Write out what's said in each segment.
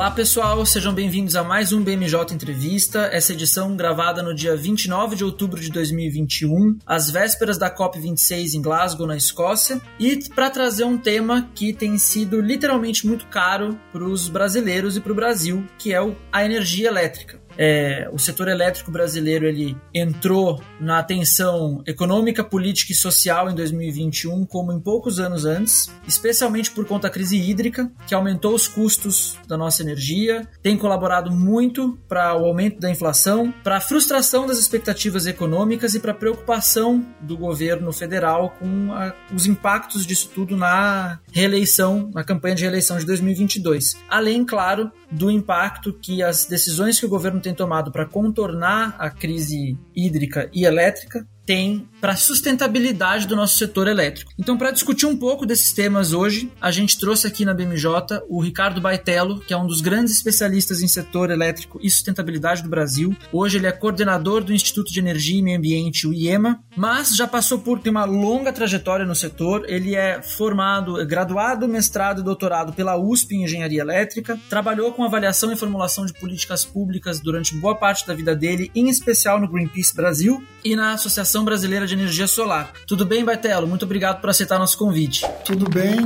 Olá pessoal, sejam bem-vindos a mais um BMJ Entrevista, essa edição gravada no dia 29 de outubro de 2021, às vésperas da COP26 em Glasgow, na Escócia, e para trazer um tema que tem sido literalmente muito caro para os brasileiros e para o Brasil, que é a energia elétrica. É, o setor elétrico brasileiro ele entrou na atenção econômica, política e social em 2021 como em poucos anos antes, especialmente por conta da crise hídrica, que aumentou os custos da nossa energia, tem colaborado muito para o aumento da inflação, para a frustração das expectativas econômicas e para a preocupação do governo federal com a, os impactos disso tudo na reeleição, na campanha de reeleição de 2022. Além, claro, do impacto que as decisões que o governo tem tomado para contornar a crise hídrica e elétrica tem para a sustentabilidade do nosso setor elétrico. Então, para discutir um pouco desses temas hoje, a gente trouxe aqui na BMJ o Ricardo Baitello, que é um dos grandes especialistas em setor elétrico e sustentabilidade do Brasil. Hoje ele é coordenador do Instituto de Energia e Meio Ambiente, o IEMA, mas já passou por ter uma longa trajetória no setor. Ele é formado, graduado, mestrado e doutorado pela USP em Engenharia Elétrica, trabalhou com avaliação e formulação de políticas públicas durante boa parte da vida dele, em especial no Greenpeace Brasil e na Associação Associação Brasileira de Energia Solar. Tudo bem, Bartelo? Muito obrigado por aceitar nosso convite. Tudo bem,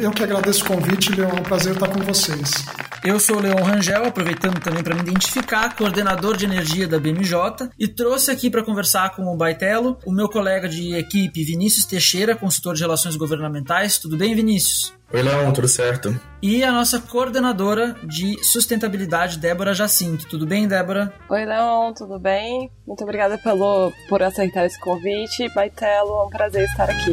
eu que agradeço o convite, Leon, é um prazer estar com vocês. Eu sou o Leon Rangel, aproveitando também para me identificar, coordenador de energia da BMJ, e trouxe aqui para conversar com o Baitelo o meu colega de equipe Vinícius Teixeira, consultor de relações governamentais. Tudo bem, Vinícius? Oi, Leon, tudo certo? E a nossa coordenadora de sustentabilidade, Débora Jacinto. Tudo bem, Débora? Oi, Leon, tudo bem? Muito obrigada pelo, por aceitar esse convite. Baitelo, é um prazer estar aqui.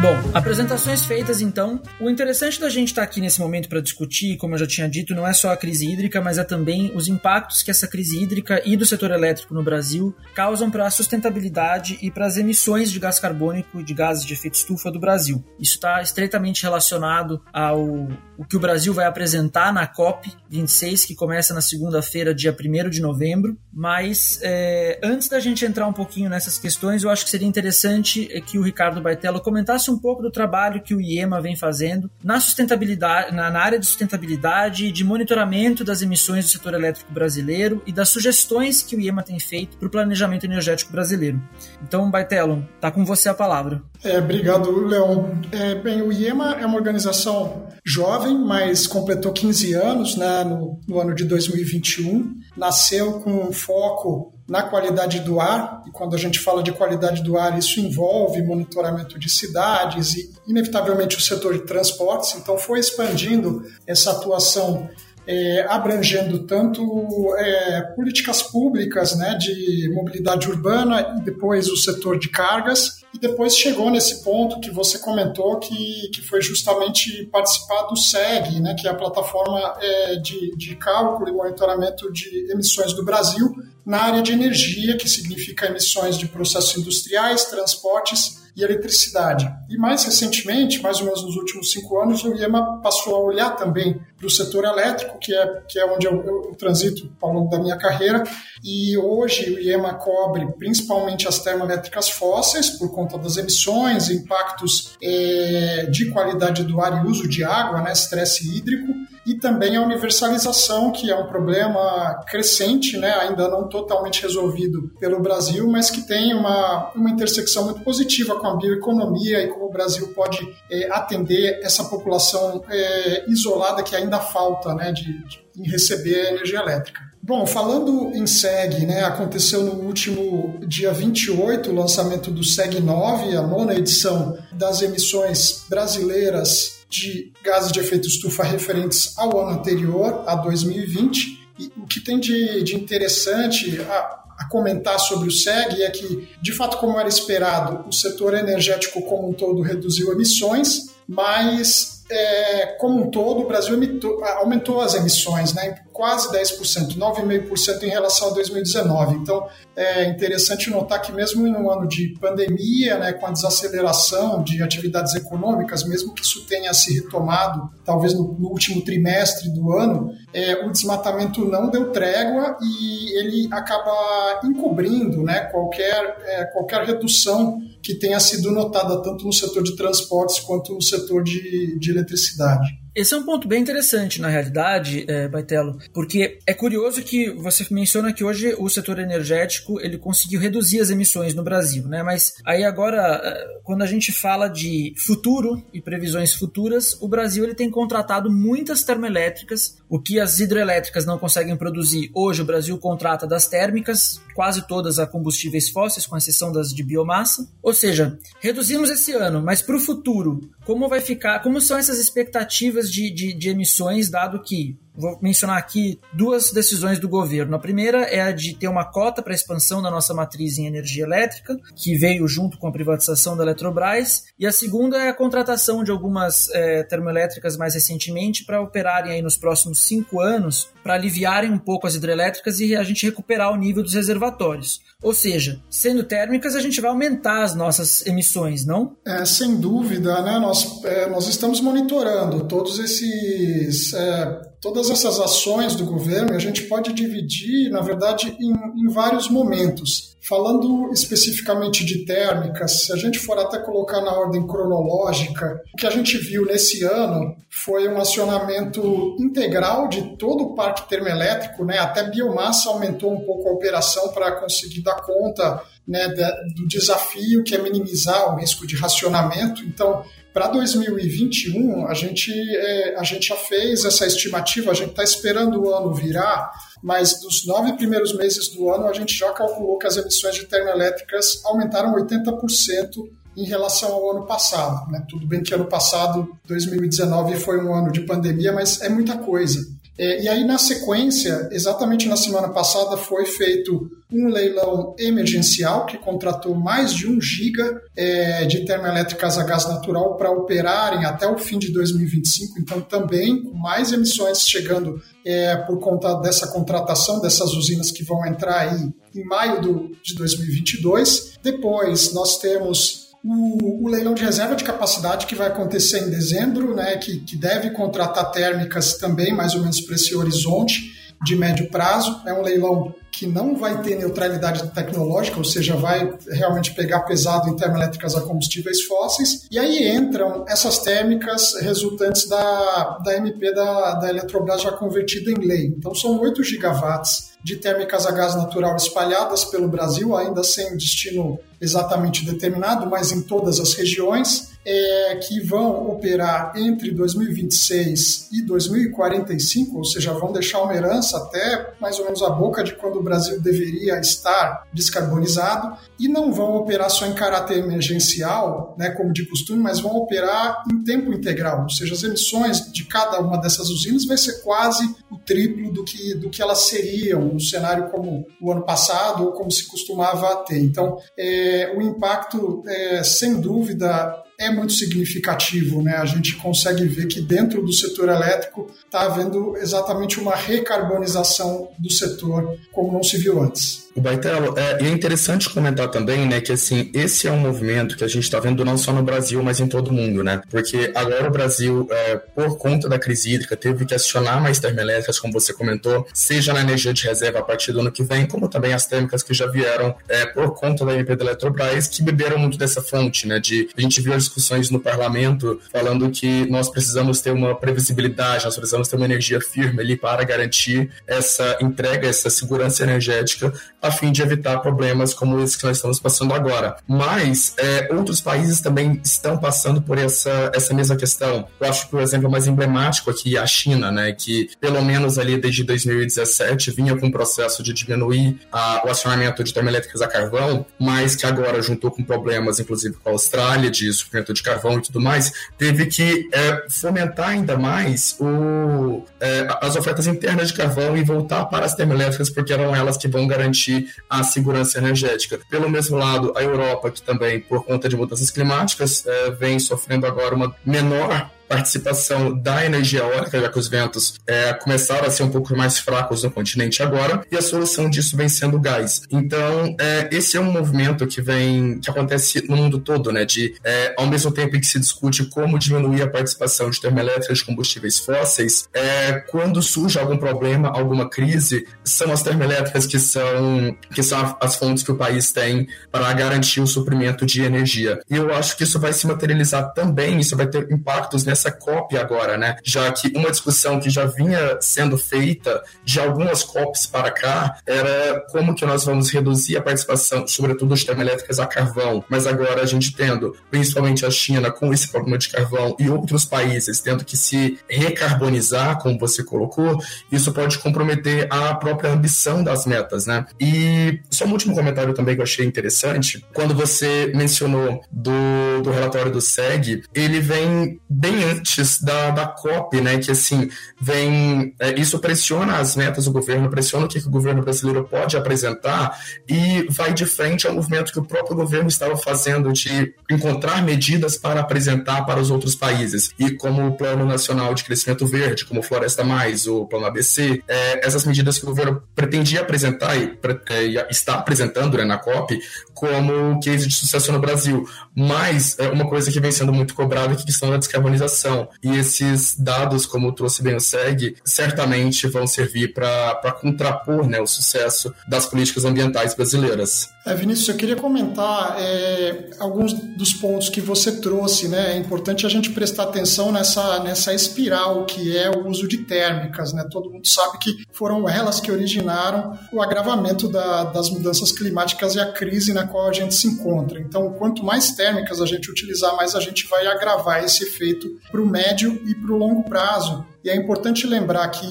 Bom, apresentações feitas então. O interessante da gente estar tá aqui nesse momento para discutir, como eu já tinha dito, não é só a crise hídrica, mas é também os impactos que essa crise hídrica e do setor elétrico no Brasil causam para a sustentabilidade e para as emissões de gás carbônico e de gases de efeito estufa do Brasil. Isso está estreitamente relacionado ao o que o Brasil vai apresentar na COP 26, que começa na segunda-feira, dia 1 de novembro. Mas é, antes da gente entrar um pouquinho nessas questões, eu acho que seria interessante que o Ricardo Baitello comentasse um pouco do trabalho que o IEMA vem fazendo na sustentabilidade, na, na área de sustentabilidade e de monitoramento das emissões do setor elétrico brasileiro e das sugestões que o IEMA tem feito para o planejamento energético brasileiro. Então, Baitello, tá com você a palavra. É, obrigado, Leon. É, bem, o IEMA é uma organização jovem, mas completou 15 anos né, no, no ano de 2021. Nasceu com um foco na qualidade do ar, e quando a gente fala de qualidade do ar, isso envolve monitoramento de cidades e, inevitavelmente, o setor de transportes, então foi expandindo essa atuação é, abrangendo tanto é, políticas públicas né, de mobilidade urbana e depois o setor de cargas. E depois chegou nesse ponto que você comentou, que, que foi justamente participar do SEG, né, que é a plataforma é, de, de cálculo e monitoramento de emissões do Brasil, na área de energia, que significa emissões de processos industriais, transportes e eletricidade. E mais recentemente, mais ou menos nos últimos cinco anos, o IEMA passou a olhar também para o setor elétrico, que é, que é onde eu, eu, transito ao longo da minha carreira. E hoje o IEMA cobre principalmente as termoelétricas fósseis, por conta das emissões, impactos é, de qualidade do ar e uso de água, né, estresse hídrico e também a universalização, que é um problema crescente, né, ainda não totalmente resolvido pelo Brasil, mas que tem uma, uma intersecção muito positiva com a bioeconomia e como o Brasil pode é, atender essa população é, isolada que ainda falta né, de, de, em receber energia elétrica. Bom, falando em SEG, né, aconteceu no último dia 28 o lançamento do SEG 9, a nona edição das emissões brasileiras de gases de efeito estufa referentes ao ano anterior, a 2020. E o que tem de, de interessante a, a comentar sobre o SEG é que, de fato, como era esperado, o setor energético como um todo reduziu emissões, mas é, como um todo, o Brasil emitou, aumentou as emissões, né? Quase 10%, 9,5% em relação a 2019. Então, é interessante notar que mesmo em um ano de pandemia, né, com a desaceleração de atividades econômicas, mesmo que isso tenha se retomado, talvez no, no último trimestre do ano, é, o desmatamento não deu trégua e ele acaba encobrindo né, qualquer, é, qualquer redução que tenha sido notada tanto no setor de transportes quanto no setor de, de eletricidade. Esse é um ponto bem interessante, na realidade, é, Baitelo, porque é curioso que você menciona que hoje o setor energético ele conseguiu reduzir as emissões no Brasil, né? Mas aí agora, é, quando a gente fala de futuro e previsões futuras, o Brasil ele tem contratado muitas termoelétricas, o que as hidrelétricas não conseguem produzir. Hoje o Brasil contrata das térmicas, quase todas a combustíveis fósseis, com exceção das de biomassa. Ou seja, reduzimos esse ano, mas para o futuro, como vai ficar? Como são essas expectativas de, de, de emissões, dado que Vou mencionar aqui duas decisões do governo. A primeira é a de ter uma cota para expansão da nossa matriz em energia elétrica, que veio junto com a privatização da Eletrobras. E a segunda é a contratação de algumas é, termoelétricas mais recentemente para operarem aí nos próximos cinco anos, para aliviarem um pouco as hidrelétricas e a gente recuperar o nível dos reservatórios. Ou seja, sendo térmicas, a gente vai aumentar as nossas emissões, não? É, sem dúvida, né? Nós, é, nós estamos monitorando todos esses é, todas essas ações do governo a gente pode dividir, na verdade, em, em, vários momentos. Falando especificamente de térmicas, se a gente for até colocar na ordem cronológica, o que a gente viu nesse ano foi um acionamento integral de todo o parque termoelétrico, né? até biomassa aumentou um pouco a operação para conseguir dar conta né, do desafio que é minimizar o risco de racionamento. Então, para 2021, a gente, é, a gente já fez essa estimativa, a gente está esperando o ano virar, mas dos nove primeiros meses do ano, a gente já calculou que as emissões de termoelétricas aumentaram 80% em relação ao ano passado. Né? Tudo bem que ano passado, 2019, foi um ano de pandemia, mas é muita coisa. É, e aí, na sequência, exatamente na semana passada, foi feito um leilão emergencial que contratou mais de um giga é, de termoelétricas a gás natural para operarem até o fim de 2025. Então, também com mais emissões chegando é, por conta dessa contratação dessas usinas que vão entrar aí em maio do, de 2022. Depois, nós temos o, o, leilão de reserva de capacidade que vai acontecer em dezembro, né, que, que deve contratar térmicas também, mais ou menos para esse horizonte de médio prazo. É um leilão que não vai ter neutralidade tecnológica, ou seja, vai realmente pegar pesado em termoelétricas a combustíveis fósseis. E aí entram essas térmicas resultantes da, da MP da, da Eletrobras já convertida em lei. Então são 8 gigawatts de térmicas a gás natural espalhadas pelo Brasil, ainda sem destino exatamente determinado, mas em todas as regiões, é, que vão operar entre 2026 e 2045, ou seja, vão deixar uma herança até mais ou menos a boca de quando o Brasil deveria estar descarbonizado, e não vão operar só em caráter emergencial, né, como de costume, mas vão operar em tempo integral, ou seja, as emissões de cada uma dessas usinas vai ser quase o triplo do que, do que elas seriam no cenário como o ano passado ou como se costumava ter. Então, é, o impacto, é, sem dúvida, é muito significativo. Né? A gente consegue ver que dentro do setor elétrico está havendo exatamente uma recarbonização do setor como não se viu antes. O Baitelo, é, e é interessante comentar também, né, que assim, esse é um movimento que a gente está vendo não só no Brasil, mas em todo o mundo, né? Porque agora o Brasil, é, por conta da crise hídrica, teve que acionar mais termoelétricas, como você comentou, seja na energia de reserva a partir do ano que vem, como também as térmicas que já vieram é, por conta da MP da Eletrobras, que beberam muito dessa fonte, né? De, a gente viu as discussões no parlamento falando que nós precisamos ter uma previsibilidade, nós precisamos ter uma energia firme ali para garantir essa entrega, essa segurança energética a fim de evitar problemas como esse que nós estamos passando agora. Mas é, outros países também estão passando por essa, essa mesma questão. Eu acho que o exemplo mais emblemático aqui é a China, né, que pelo menos ali desde 2017 vinha com um processo de diminuir a, o acionamento de termoelétricas a carvão, mas que agora juntou com problemas, inclusive com a Austrália, de suprimento de carvão e tudo mais, teve que é, fomentar ainda mais o, é, as ofertas internas de carvão e voltar para as termoelétricas, porque eram elas que vão garantir garantir a segurança energética. Pelo mesmo lado, a Europa, que também, por conta de mudanças climáticas, é, vem sofrendo agora uma menor participação da energia eólica, já que os ventos é, começaram a ser um pouco mais fracos no continente agora, e a solução disso vem sendo o gás. Então, é, esse é um movimento que vem, que acontece no mundo todo, né? De, é, ao mesmo tempo em que se discute como diminuir a participação de termoelétricas de combustíveis fósseis, é, quando surge algum problema, alguma crise, são as termoelétricas que são, que são as fontes que o país tem para garantir o suprimento de energia. E eu acho que isso vai se materializar também, isso vai ter impactos nessa COP agora, né? Já que uma discussão que já vinha sendo feita de algumas COPs para cá era como que nós vamos reduzir a participação, sobretudo das termoelétricas a carvão, mas agora a gente tendo, principalmente a China com esse problema de carvão e outros países tendo que se recarbonizar, como você colocou, isso pode comprometer a própria ambição das metas, né? E só um último comentário também que eu achei interessante, quando você mencionou do, do relatório do SEG, ele vem bem antes da, da COP, né? Que assim, vem. É, isso pressiona as metas do governo, pressiona o que, que o governo brasileiro pode apresentar e vai de frente ao movimento que o próprio governo estava fazendo de encontrar medidas para apresentar para os outros países. E como o Plano Nacional de Crescimento Verde, como Floresta Mais, o Plano ABC, é, essas medidas que o governo pretendia apresentar e, é, está apresentando né, na COP como case de sucesso no Brasil. Mas é uma coisa que vem sendo muito cobrada é a questão da descarbonização. E esses dados, como trouxe bem o SEG, certamente vão servir para contrapor né, o sucesso das políticas ambientais brasileiras. É, Vinícius, eu queria comentar é, alguns dos pontos que você trouxe. Né? É importante a gente prestar atenção nessa, nessa espiral que é o uso de térmicas. Né? Todo mundo sabe que foram elas que originaram o agravamento da, das mudanças climáticas e a crise na qual a gente se encontra. Então, quanto mais térmicas a gente utilizar, mais a gente vai agravar esse efeito para o médio e para o longo prazo. E é importante lembrar que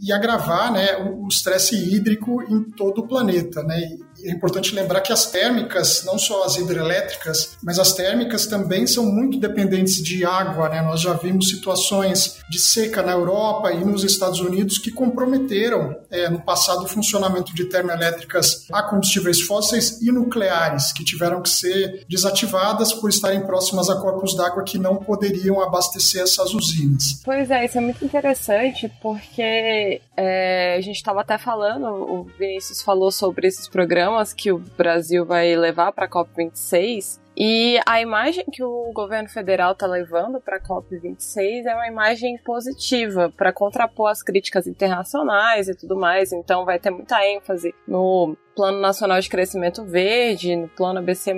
e agravar né, o estresse hídrico em todo o planeta. Né? é importante lembrar que as térmicas, não só as hidrelétricas, mas as térmicas também são muito dependentes de água. Né? Nós já vimos situações de seca na Europa e nos Estados Unidos que comprometeram é, no passado o funcionamento de termoelétricas a combustíveis fósseis e nucleares, que tiveram que ser desativadas por estarem próximas a corpos d'água que não poderiam abastecer essas usinas. Pois é, isso é muito interessante porque é, a gente estava até falando, o Vinícius falou sobre esses programas que o Brasil vai levar para a COP26. E a imagem que o governo federal está levando para a COP26 é uma imagem positiva para contrapor as críticas internacionais e tudo mais. Então, vai ter muita ênfase no Plano Nacional de Crescimento Verde, no Plano ABC+,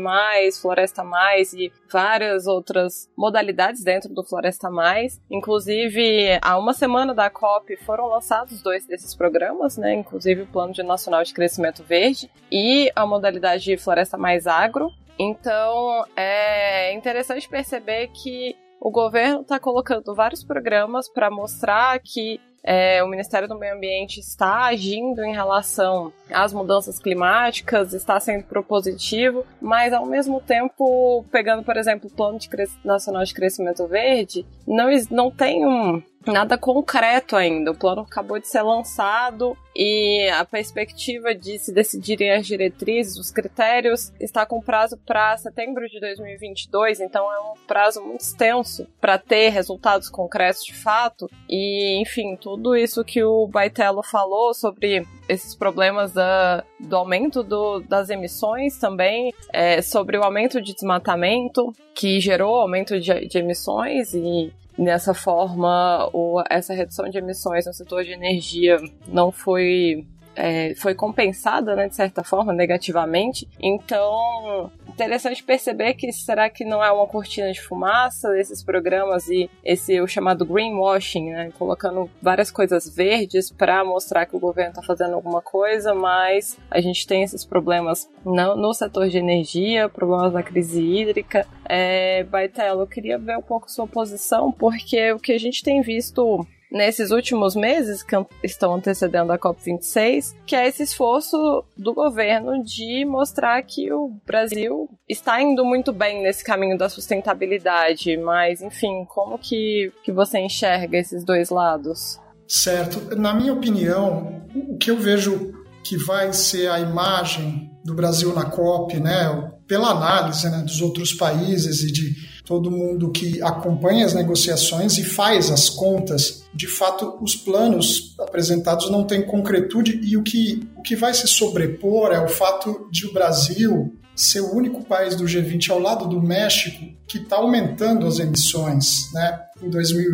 Floresta Mais e várias outras modalidades dentro do Floresta Mais. Inclusive, há uma semana da COP foram lançados dois desses programas, né? Inclusive o Plano Nacional de Crescimento Verde e a modalidade de Floresta Mais Agro. Então, é interessante perceber que o governo está colocando vários programas para mostrar que é, o Ministério do Meio Ambiente está agindo em relação às mudanças climáticas, está sendo propositivo, mas ao mesmo tempo, pegando, por exemplo, o Plano de Nacional de Crescimento Verde, não, não tem um, nada concreto ainda. O plano acabou de ser lançado e a perspectiva de se decidirem as diretrizes, os critérios, está com prazo para setembro de 2022, então é um prazo muito extenso para ter resultados concretos de fato. E, enfim, tudo isso que o Baitello falou sobre esses problemas da, do aumento do, das emissões também, é, sobre o aumento de desmatamento, que gerou aumento de, de emissões e Nessa forma, essa redução de emissões no setor de energia não foi é, foi compensada, né, de certa forma, negativamente. Então, interessante perceber que será que não é uma cortina de fumaça esses programas e esse o chamado greenwashing, né, colocando várias coisas verdes para mostrar que o governo está fazendo alguma coisa, mas a gente tem esses problemas no, no setor de energia, problemas da crise hídrica. É, Baitelo, eu queria ver um pouco sua posição, porque o que a gente tem visto nesses últimos meses que estão antecedendo a COP26, que é esse esforço do governo de mostrar que o Brasil está indo muito bem nesse caminho da sustentabilidade, mas enfim, como que, que você enxerga esses dois lados? Certo. Na minha opinião, o que eu vejo que vai ser a imagem do Brasil na COP, né, pela análise né, dos outros países e de todo mundo que acompanha as negociações e faz as contas, de fato, os planos apresentados não têm concretude e o que, o que vai se sobrepor é o fato de o Brasil ser o único país do G20 ao lado do México que está aumentando as emissões né, em, 2000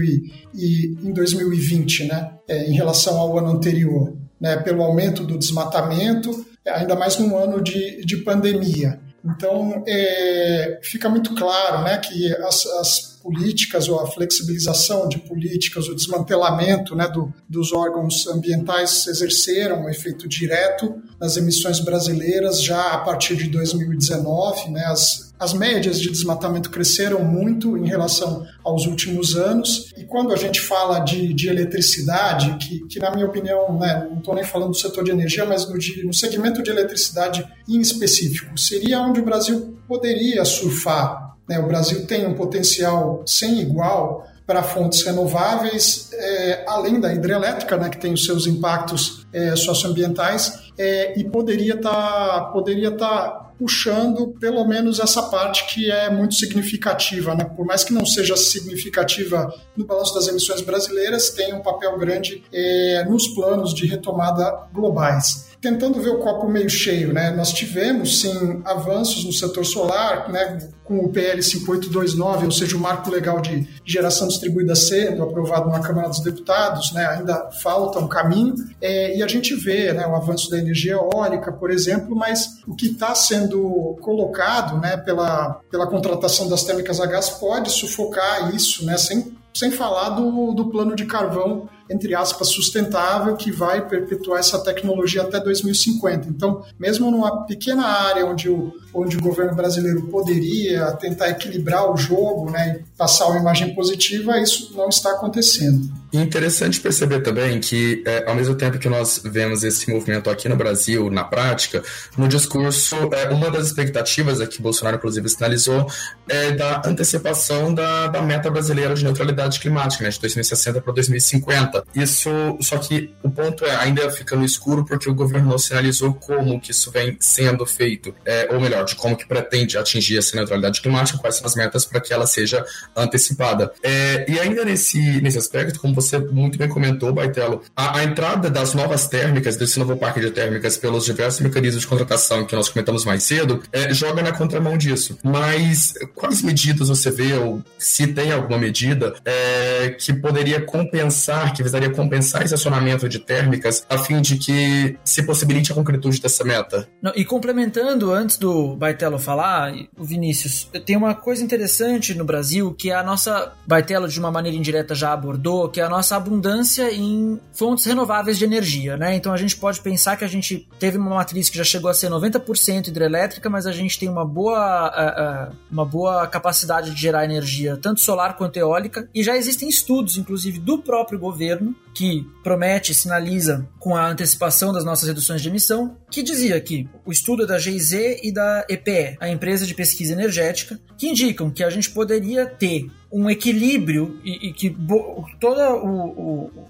e, em 2020 né, é, em relação ao ano anterior, né, pelo aumento do desmatamento, ainda mais num ano de, de pandemia. Então, é, fica muito claro né, que as, as políticas ou a flexibilização de políticas, o desmantelamento né, do, dos órgãos ambientais exerceram um efeito direto nas emissões brasileiras já a partir de 2019. Né, as, as médias de desmatamento cresceram muito em relação aos últimos anos. E quando a gente fala de, de eletricidade, que, que na minha opinião, né, não estou nem falando do setor de energia, mas no, de, no segmento de eletricidade em específico, seria onde o Brasil poderia surfar né? O Brasil tem um potencial sem igual para fontes renováveis, é, além da hidrelétrica, né, que tem os seus impactos é, socioambientais, é, e poderia estar tá, poderia tá puxando pelo menos essa parte que é muito significativa, né? por mais que não seja significativa no balanço das emissões brasileiras, tem um papel grande é, nos planos de retomada globais tentando ver o copo meio cheio, né? Nós tivemos sim avanços no setor solar, né? Com o PL 5829, ou seja, o marco legal de geração distribuída sendo aprovado na Câmara dos Deputados, né? Ainda falta um caminho é, e a gente vê, né? O avanço da energia eólica, por exemplo, mas o que está sendo colocado, né? Pela pela contratação das térmicas a gás pode sufocar isso, né? Sem sem falar do, do plano de carvão entre aspas, sustentável que vai perpetuar essa tecnologia até 2050. Então, mesmo numa pequena área onde o, onde o governo brasileiro poderia tentar equilibrar o jogo né, e passar uma imagem positiva, isso não está acontecendo. E interessante perceber também que, é, ao mesmo tempo que nós vemos esse movimento aqui no Brasil, na prática, no discurso, é, uma das expectativas é que Bolsonaro, inclusive, sinalizou é da antecipação da, da meta brasileira de neutralidade climática, né, de 2060 para 2050. Isso, só que o ponto é, ainda fica no escuro porque o governo não sinalizou como que isso vem sendo feito, é, ou melhor, de como que pretende atingir essa neutralidade climática, quais são as metas para que ela seja antecipada. É, e ainda nesse, nesse aspecto, como você muito bem comentou, Baitelo, a, a, entrada das novas térmicas, desse novo parque de térmicas, pelos diversos mecanismos de contratação que nós comentamos mais cedo, é, joga na contramão disso. Mas quais medidas você vê, ou se tem alguma medida, é, que poderia compensar, que visaria compensar esse acionamento de térmicas, a fim de que se possibilite a concretude dessa meta? Não, e complementando, antes do Baitelo falar, o Vinícius, tem uma coisa interessante no Brasil que a nossa Baitelo, de uma maneira indireta, já abordou, que é a nossa abundância em fontes renováveis de energia, né? Então a gente pode pensar que a gente teve uma matriz que já chegou a ser 90% hidrelétrica, mas a gente tem uma boa, uma boa capacidade de gerar energia, tanto solar quanto eólica, e já existem estudos, inclusive do próprio governo, que promete, sinaliza com a antecipação das nossas reduções de emissão, que dizia que o estudo é da GIZ e da EPE, a empresa de pesquisa energética, que indicam que a gente poderia ter um equilíbrio e, e que toda o, o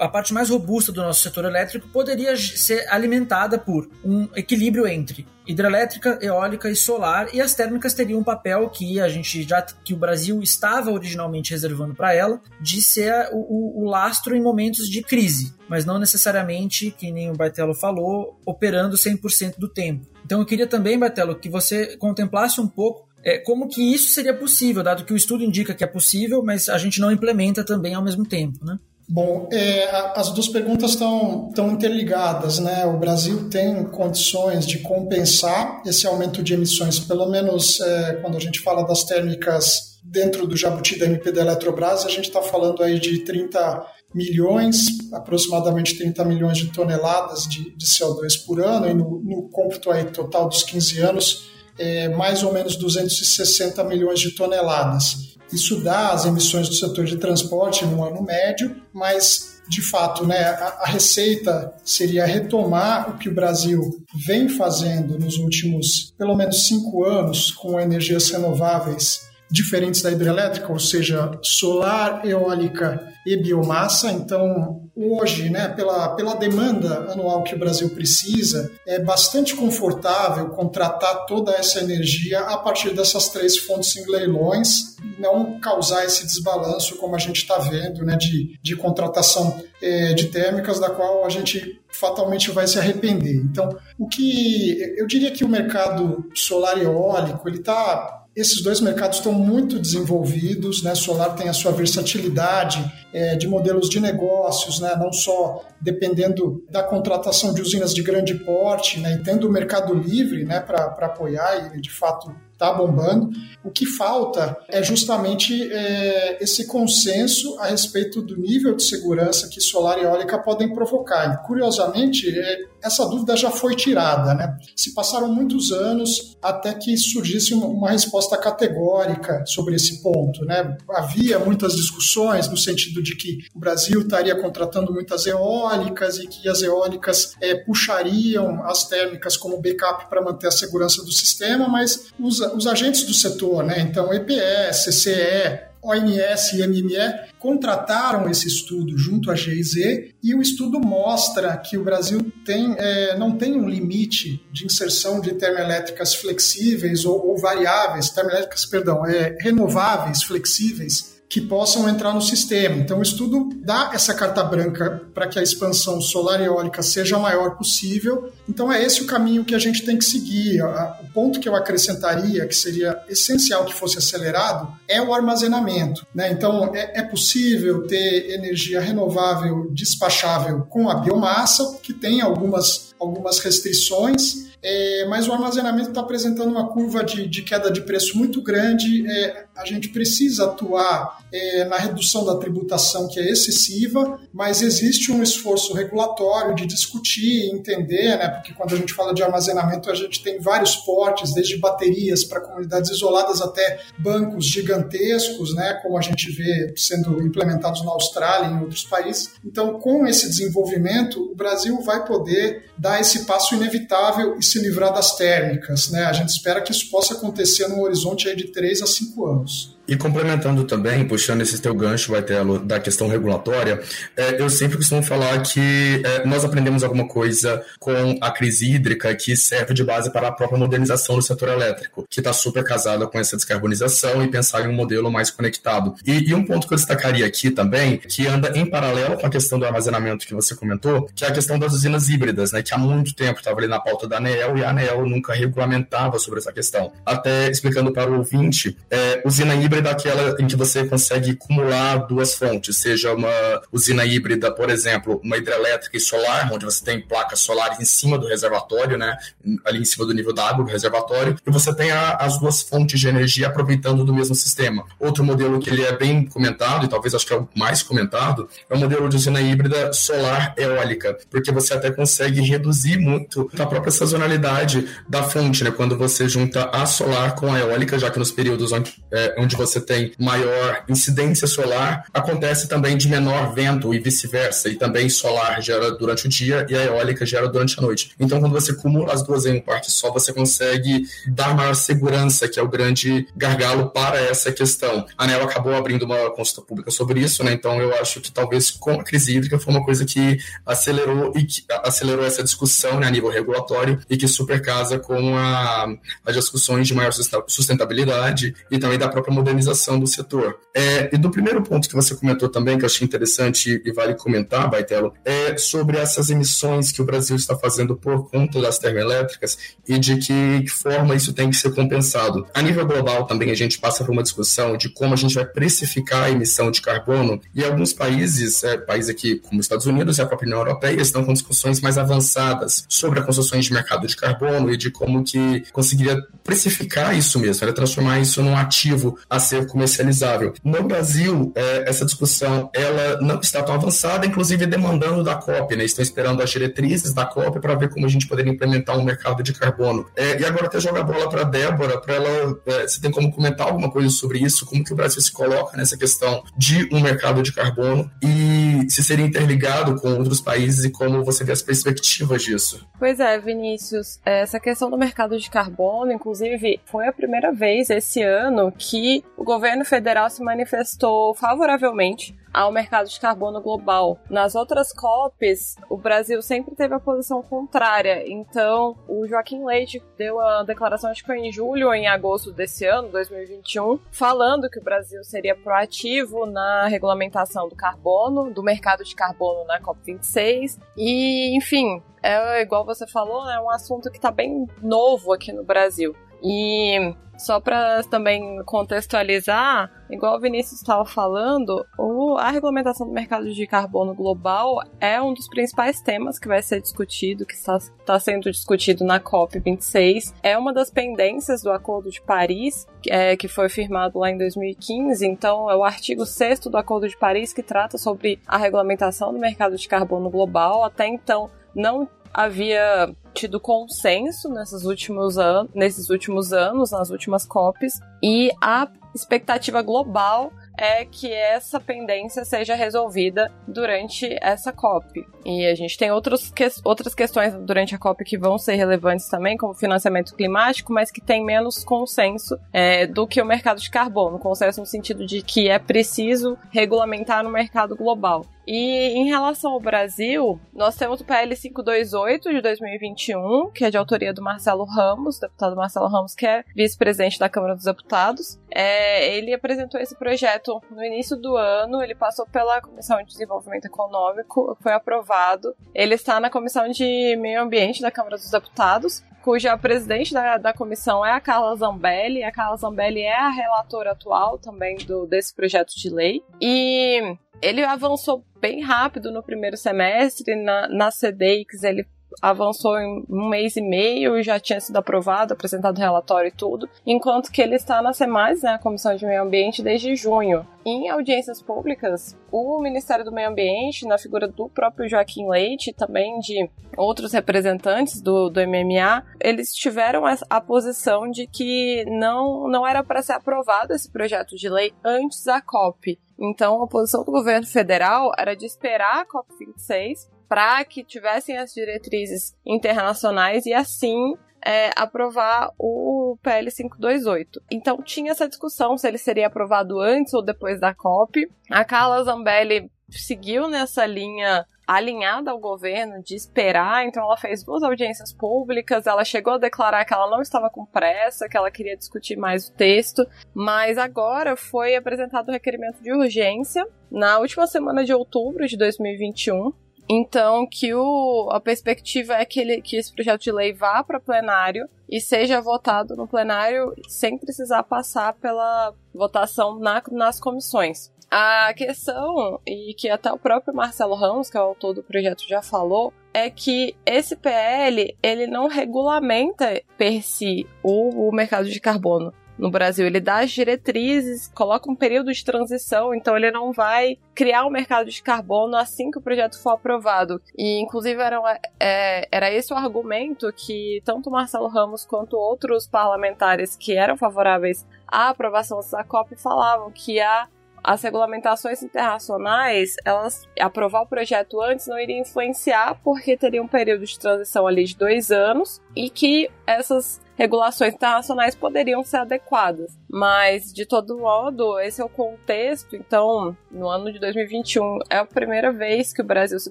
a parte mais robusta do nosso setor elétrico poderia ser alimentada por um equilíbrio entre hidrelétrica, eólica e solar, e as térmicas teriam um papel que a gente já que o Brasil estava originalmente reservando para ela, de ser o, o, o, lastro em momentos de crise, mas não necessariamente, que nem o Baitelo falou, operando 100% do tempo. Então eu queria também, Baitelo, que você contemplasse um pouco é, como que isso seria possível, dado que o estudo indica que é possível, mas a gente não implementa também ao mesmo tempo, né? Bom, é, as duas perguntas estão, interligadas, né? O Brasil tem condições de compensar esse aumento de emissões, pelo menos é, quando a gente fala das térmicas dentro do jabuti da MP da Eletrobras, a gente está falando aí de 30 milhões, aproximadamente 30 milhões de toneladas de, de CO2 por ano, e no, no cômputo aí total dos 15 anos, é, mais ou menos 260 milhões de toneladas. Isso dá as emissões do setor de transporte no ano médio, mas de fato, né, a, a, receita seria retomar o que o Brasil vem fazendo nos últimos pelo menos cinco anos com energias renováveis diferentes da hidrelétrica, ou seja, solar, eólica e biomassa. Então, hoje, né, pela, pela demanda anual que o Brasil precisa, é bastante confortável contratar toda essa energia a partir dessas três fontes em leilões e não causar esse desbalanço, como a gente está vendo, né, de, de contratação é, de térmicas, da qual a gente fatalmente vai se arrepender. Então, o que eu diria que o mercado solar e eólico ele está esses dois mercados estão muito desenvolvidos, né? Solar tem a sua versatilidade é, de modelos de negócios, né? Não só dependendo da contratação de usinas de grande porte, né? E tendo o mercado livre, né? Para apoiar e de fato está bombando. O que falta é justamente é, esse consenso a respeito do nível de segurança que solar e eólica podem provocar. E, curiosamente, é, essa dúvida já foi tirada. Né? Se passaram muitos anos até que surgisse uma resposta categórica sobre esse ponto. Né? Havia muitas discussões no sentido de que o Brasil estaria contratando muitas eólicas e que as eólicas é, puxariam as térmicas como backup para manter a segurança do sistema, mas os, os agentes do setor, né? Então, EPS, CCE, ONS e MME contrataram esse estudo junto à GIZ e o estudo mostra que o Brasil tem, é, não tem um limite de inserção de termoelétricas flexíveis ou, ou variáveis, termoelétricas, perdão, é, renováveis, flexíveis, que possam entrar no sistema. Então, o estudo dá essa carta branca para que a expansão solar e eólica seja a maior possível. Então, é esse o caminho que a gente tem que seguir. O ponto que eu acrescentaria, que seria essencial que fosse acelerado, é o armazenamento. Né? Então, é, é possível ter energia renovável despachável com a biomassa, que tem algumas, algumas restrições é, mas o armazenamento está apresentando uma curva de, de, queda de preço muito grande. É, a gente precisa atuar é, na redução da tributação, que é excessiva, mas existe um esforço regulatório de discutir e entender, né, porque quando a gente fala de armazenamento, a gente tem vários portes, desde baterias para comunidades isoladas até bancos gigantescos, né, como a gente vê sendo implementados na Austrália e em outros países. Então, com esse desenvolvimento, o Brasil vai poder dar esse passo inevitável e se livrar das térmicas. Né? A gente espera que isso possa acontecer num horizonte de 3 a 5 anos. E complementando também, puxando esse teu gancho, vai ter da questão regulatória, é, eu sempre costumo falar que é, nós aprendemos alguma coisa com a crise hídrica que serve de base para a própria modernização do setor elétrico, que está super casada com essa descarbonização e pensar em um modelo mais conectado. E, e, um ponto que eu destacaria aqui também, que anda em paralelo com a questão do armazenamento que você comentou, que é a questão das usinas híbridas, né, que há muito tempo estava ali na pauta da ANEEL e a ANEEL nunca regulamentava sobre essa questão. Até explicando para o ouvinte, é, usina híbrida híbrida aquela em que você consegue acumular duas fontes, seja uma usina híbrida, por exemplo, uma hidrelétrica e solar, onde você tem placas solares em cima do reservatório, né, ali em cima do nível da água do reservatório, e você tem a, as duas fontes de energia aproveitando do mesmo sistema. Outro modelo que ele é bem comentado, e talvez acho que é o mais comentado, é o modelo de usina híbrida solar eólica, porque você até consegue reduzir muito a própria sazonalidade da fonte, né, quando você junta a solar com a eólica, já que nos períodos onde, é, onde você tem maior incidência solar, acontece também de menor vento e vice-versa. E também solar gera durante o dia e a eólica gera durante a noite. Então, quando você acumula as duas em um parte só, você consegue dar maior segurança, que é o grande gargalo para essa questão. A ANEL acabou abrindo uma consulta pública sobre isso, né? Então, eu acho que talvez com a crise hídrica foi uma coisa que acelerou e que acelerou essa discussão né, a nível regulatório e que super casa com a, as discussões de maior sustentabilidade e também da própria modernização do setor. É, e do primeiro ponto que você comentou também, que eu achei interessante e vale comentar, Baitelo, é sobre essas emissões que o Brasil está fazendo por conta das termoelétricas e de que, forma isso tem que ser compensado. A nível global também a gente passa por uma discussão de como a gente vai precificar a emissão de carbono e alguns países, é, países aqui como os Estados Unidos e a própria União Europeia, estão com discussões mais avançadas sobre as construções de mercado de carbono e de como que conseguiria precificar isso mesmo, né, transformar isso num ativo a ser comercializável. No Brasil, é, essa discussão ela não está tão avançada, inclusive demandando da COP, né? Estão esperando as diretrizes da COP para ver como a gente poderia implementar um mercado de carbono. É, e agora até jogar a bola para a Débora, para ela, é, você tem como comentar alguma coisa sobre isso, como que o Brasil se coloca nessa questão de um mercado de carbono e se, se seria interligado com outros países e como você vê as perspectivas disso. Pois é, Vinícius, essa questão do mercado de carbono, inclusive, foi a primeira vez esse ano que o governo federal se manifestou favoravelmente ao mercado de carbono global. Nas outras COPs, o Brasil sempre teve a posição contrária. Então, o Joaquim Leite deu a declaração, acho que foi em julho ou em agosto desse ano, 2021, falando que o Brasil seria proativo na regulamentação do carbono, do mercado de carbono na COP26. E, enfim, é igual você falou, é um assunto que está bem novo aqui no Brasil. E só para também contextualizar, igual o Vinícius estava falando, o, a regulamentação do mercado de carbono global é um dos principais temas que vai ser discutido, que está, está sendo discutido na COP26. É uma das pendências do Acordo de Paris, é, que foi firmado lá em 2015. Então, é o artigo 6 do Acordo de Paris que trata sobre a regulamentação do mercado de carbono global. Até então, não havia tido consenso nesses últimos, an nesses últimos anos, nas últimas COPs, e a expectativa global é que essa pendência seja resolvida durante essa COP. E a gente tem outros que outras questões durante a COP que vão ser relevantes também, como financiamento climático, mas que tem menos consenso é, do que o mercado de carbono. Consenso no sentido de que é preciso regulamentar no mercado global. E em relação ao Brasil, nós temos o PL 528 de 2021, que é de autoria do Marcelo Ramos, deputado Marcelo Ramos, que é vice-presidente da Câmara dos Deputados. É, ele apresentou esse projeto no início do ano, ele passou pela Comissão de Desenvolvimento Econômico, foi aprovado. Ele está na Comissão de Meio Ambiente da Câmara dos Deputados, cuja presidente da, da comissão é a Carla Zambelli. A Carla Zambelli é a relatora atual também do, desse projeto de lei. E ele avançou bem rápido no primeiro semestre, na, na CDX ele avançou em um mês e meio e já tinha sido aprovado, apresentado relatório e tudo, enquanto que ele está na CEMAS, né, a Comissão de Meio Ambiente, desde junho. Em audiências públicas, o Ministério do Meio Ambiente, na figura do próprio Joaquim Leite e também de outros representantes do, do MMA, eles tiveram a, posição de que não, não era para ser aprovado esse projeto de lei antes da COP. Então, a posição do governo federal era de esperar a COP26 para que tivessem as diretrizes internacionais e assim é, aprovar o PL 528. Então tinha essa discussão se ele seria aprovado antes ou depois da COP. A Carla Zambelli seguiu nessa linha alinhada ao governo de esperar, então ela fez duas audiências públicas, ela chegou a declarar que ela não estava com pressa, que ela queria discutir mais o texto, mas agora foi apresentado o requerimento de urgência na última semana de outubro de 2021. Então, que o, a perspectiva é que, ele, que esse projeto de lei vá para plenário e seja votado no plenário sem precisar passar pela votação na, nas comissões. A questão, e que até o próprio Marcelo Ramos, que é o autor do projeto, já falou, é que esse PL ele não regulamenta per si o, o mercado de carbono no Brasil. Ele dá as diretrizes, coloca um período de transição, então ele não vai criar um mercado de carbono assim que o projeto for aprovado. E, inclusive, era, é, era esse o argumento que tanto Marcelo Ramos quanto outros parlamentares que eram favoráveis à aprovação da COP falavam que a as regulamentações internacionais, elas aprovar o projeto antes não iria influenciar porque teria um período de transição ali de dois anos e que essas regulações internacionais poderiam ser adequadas. Mas, de todo modo, esse é o contexto. Então, no ano de 2021 é a primeira vez que o Brasil se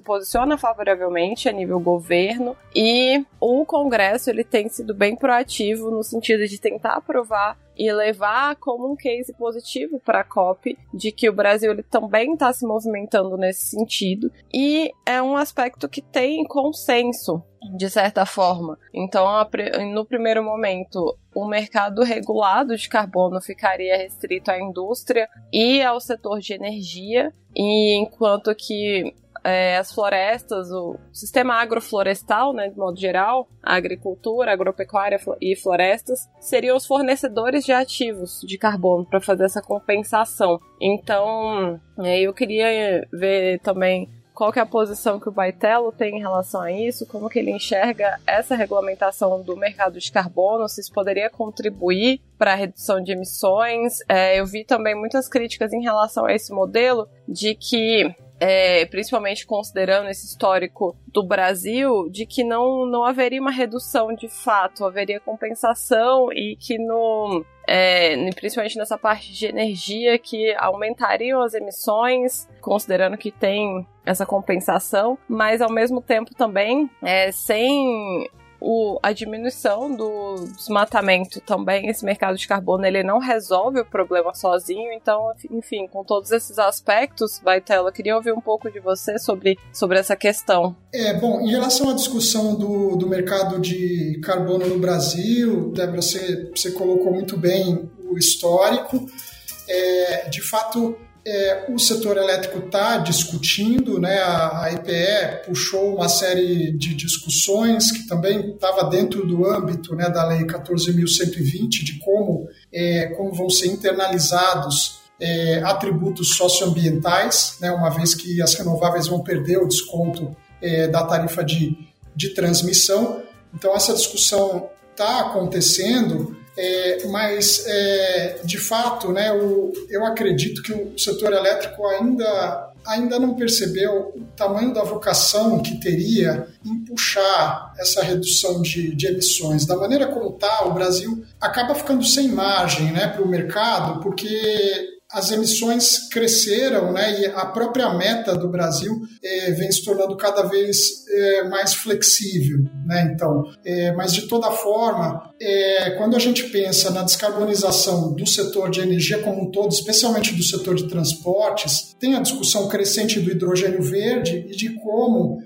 posiciona favoravelmente a nível governo e o Congresso ele tem sido bem proativo no sentido de tentar aprovar e levar como um case positivo para a COP de que o Brasil ele também está se movimentando nesse sentido e é um aspecto que tem consenso de certa forma. Então, no primeiro momento, o mercado regulado de carbono ficaria restrito à indústria e ao setor de energia, e enquanto que é, as florestas, o sistema agroflorestal, né, de modo geral, a agricultura, agropecuária e florestas, seriam os fornecedores de ativos de carbono para fazer essa compensação. Então, eu queria ver também qual que é a posição que o Baitello tem em relação a isso, como que ele enxerga essa regulamentação do mercado de carbono, se isso poderia contribuir para a redução de emissões. É, eu vi também muitas críticas em relação a esse modelo de que é, principalmente considerando esse histórico do Brasil, de que não, não haveria uma redução de fato, haveria compensação e que no, é, principalmente nessa parte de energia, que aumentariam as emissões, considerando que tem essa compensação, mas ao mesmo tempo também é, sem o, a diminuição do desmatamento também, esse mercado de carbono, ele não resolve o problema sozinho. Então, enfim, com todos esses aspectos, Baitela, queria ouvir um pouco de você sobre, sobre essa questão. É, bom, em relação à discussão do, do mercado de carbono no Brasil, Débora, você, você colocou muito bem o histórico. É, de fato, é, o setor elétrico está discutindo, né? a, a EPE puxou uma série de discussões que também estava dentro do âmbito né, da Lei 14.120, de como, é, como vão ser internalizados é, atributos socioambientais, né, uma vez que as renováveis vão perder o desconto é, da tarifa de, de transmissão. Então, essa discussão está acontecendo. É, mas, é, de fato, né, o, eu acredito que o setor elétrico ainda, ainda não percebeu o tamanho da vocação que teria em puxar essa redução de, de emissões. Da maneira como está, o Brasil acaba ficando sem margem né, para o mercado, porque as emissões cresceram, né, e a própria meta do Brasil é, vem se tornando cada vez é, mais flexível, né, então, é, mas de toda forma, quando a gente pensa na descarbonização do setor de energia como um todo, especialmente do setor de transportes, tem a discussão crescente do hidrogênio verde e de como,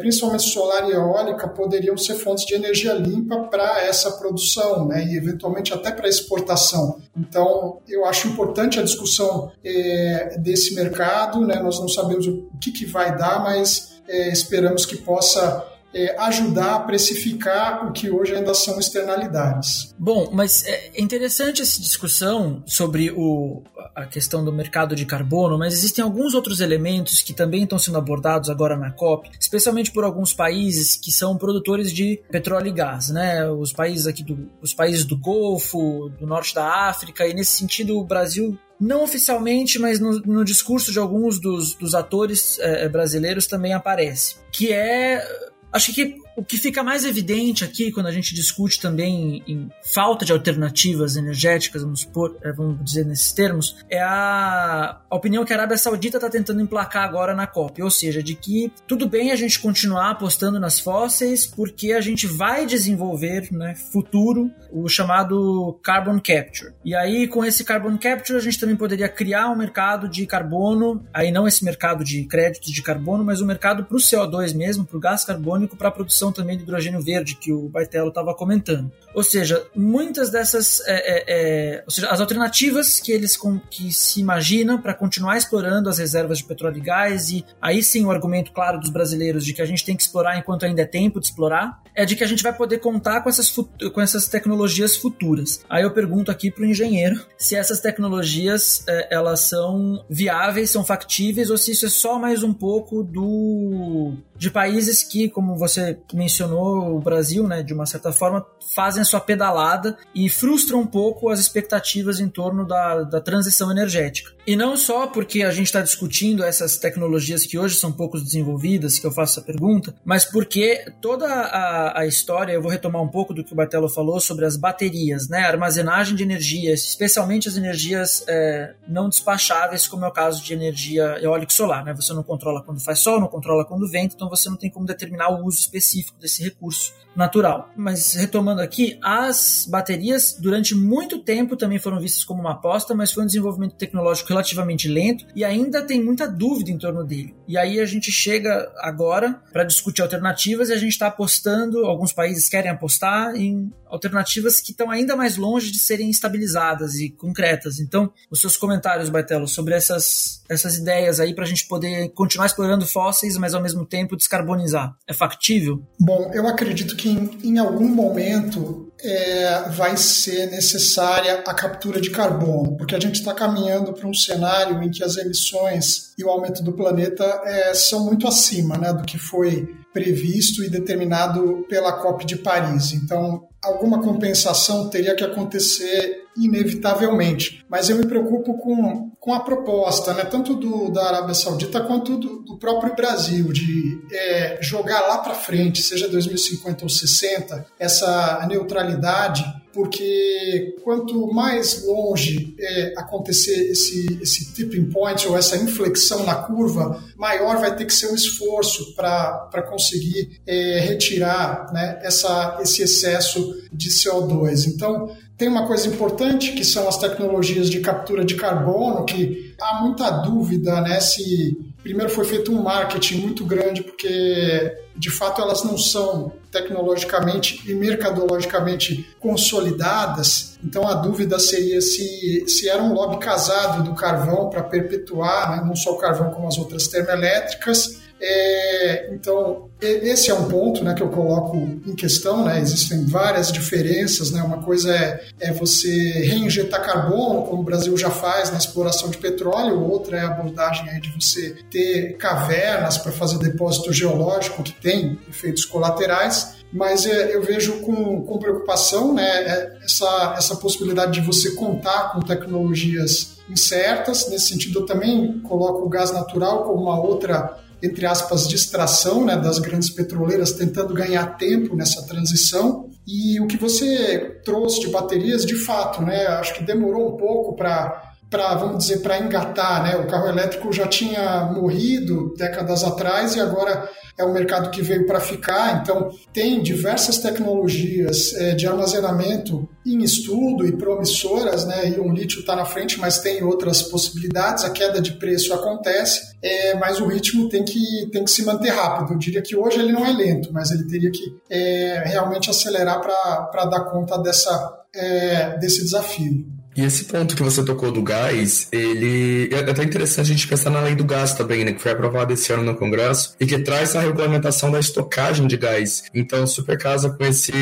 principalmente solar e eólica, poderiam ser fontes de energia limpa para essa produção, né, e eventualmente até para exportação. Então, eu acho importante a discussão é, desse mercado, né? nós não sabemos o que, que vai dar, mas é, esperamos que possa é, ajudar a precificar o que hoje ainda são externalidades. Bom, mas é interessante essa discussão sobre o, a questão do mercado de carbono, mas existem alguns outros elementos que também estão sendo abordados agora na COP, especialmente por alguns países que são produtores de petróleo e gás, né? Os países aqui do, os países do Golfo, do norte da África, e nesse sentido o Brasil não oficialmente, mas no, no discurso de alguns dos, dos atores é, brasileiros também aparece, que é acho que o que fica mais evidente aqui, quando a gente discute também em falta de alternativas energéticas, vamos, é, vamos dizer nesses termos, é a, a opinião que a Arábia Saudita está tentando emplacar agora na COP, ou seja, de que tudo bem a gente continuar apostando nas fósseis, porque a gente vai desenvolver, né, futuro, o chamado carbon capture. E aí, com esse carbon capture, a gente também poderia criar um mercado de carbono, aí não esse mercado de créditos de carbono, mas um mercado para o CO2 mesmo, para o gás carbônico, para a produção também de hidrogênio verde que o Baitelo estava comentando. Ou seja, muitas dessas, é, é, é, ou seja, as alternativas que eles com, que se imaginam para continuar explorando as reservas de petróleo e gás e aí sim o argumento claro dos brasileiros de que a gente tem que explorar enquanto ainda é tempo de explorar é de que a gente vai poder contar com essas, com essas tecnologias futuras. Aí eu pergunto aqui para o engenheiro se essas tecnologias é, elas são viáveis, são factíveis ou se isso é só mais um pouco do de países que, como você mencionou, o Brasil, né, de uma certa forma, fazem a sua pedalada e frustram um pouco as expectativas em torno da, da transição energética. E não só porque a gente está discutindo essas tecnologias que hoje são pouco desenvolvidas, que eu faço essa pergunta, mas porque toda a, a história, eu vou retomar um pouco do que o Bartelo falou sobre as baterias, né, armazenagem de energia, especialmente as energias é, não despacháveis, como é o caso de energia eólica e solar. Né? Você não controla quando faz sol, não controla quando venta, então você não tem como determinar o uso específico desse recurso natural. Mas retomando aqui, as baterias durante muito tempo também foram vistas como uma aposta, mas foi um desenvolvimento tecnológico relativamente lento e ainda tem muita dúvida em torno dele. E aí a gente chega agora para discutir alternativas e a gente está apostando, alguns países querem apostar em alternativas que estão ainda mais longe de serem estabilizadas e concretas. Então, os seus comentários, Baitelo, sobre essas, essas ideias aí para a gente poder continuar explorando fósseis, mas ao mesmo tempo descarbonizar, é factível? Bom, eu acredito que em, em algum momento é, vai ser necessária a captura de carbono, porque a gente está caminhando para um cenário em que as emissões e o aumento do planeta é, são muito acima né, do que foi previsto e determinado pela COP de Paris. Então, alguma compensação teria que acontecer inevitavelmente. Mas eu me preocupo com, com a proposta, né, tanto do, da Arábia Saudita quanto do, do próprio Brasil, de é, jogar lá para frente, seja 2050 ou 60, essa neutralidade porque quanto mais longe é, acontecer esse, esse tipping point ou essa inflexão na curva, maior vai ter que ser o esforço para conseguir é, retirar né, essa, esse excesso de CO2. Então, tem uma coisa importante que são as tecnologias de captura de carbono, que há muita dúvida né, se primeiro foi feito um marketing muito grande, porque de fato elas não são tecnologicamente e mercadologicamente consolidadas. Então a dúvida seria se, se era um lobby casado do carvão para perpetuar, né, não só o carvão como as outras termoelétricas, é, então, esse é um ponto né, que eu coloco em questão. Né? Existem várias diferenças. Né? Uma coisa é, é você reinjetar carbono, como o Brasil já faz na exploração de petróleo, outra é a abordagem aí de você ter cavernas para fazer depósito geológico, que tem efeitos colaterais mas é, eu vejo com, com preocupação né, é, essa, essa possibilidade de você contar com tecnologias incertas. Nesse sentido, eu também coloco o gás natural como uma outra entre aspas, distração né, das grandes petroleiras tentando ganhar tempo nessa transição. E o que você trouxe de baterias, de fato, né, acho que demorou um pouco para para, vamos dizer, para engatar, né? O carro elétrico já tinha morrido décadas atrás e agora é um mercado que veio para ficar. Então, tem diversas tecnologias é, de armazenamento em estudo e promissoras, né? E o lítio está na frente, mas tem outras possibilidades. A queda de preço acontece, é, mas o ritmo tem que, tem que se manter rápido. Eu diria que hoje ele não é lento, mas ele teria que é, realmente acelerar para dar conta dessa, é, desse desafio. E esse ponto que você tocou do gás, ele é até interessante a gente pensar na lei do gás também, né, que foi aprovada esse ano no Congresso e que traz a regulamentação da estocagem de gás. Então, super casa com esse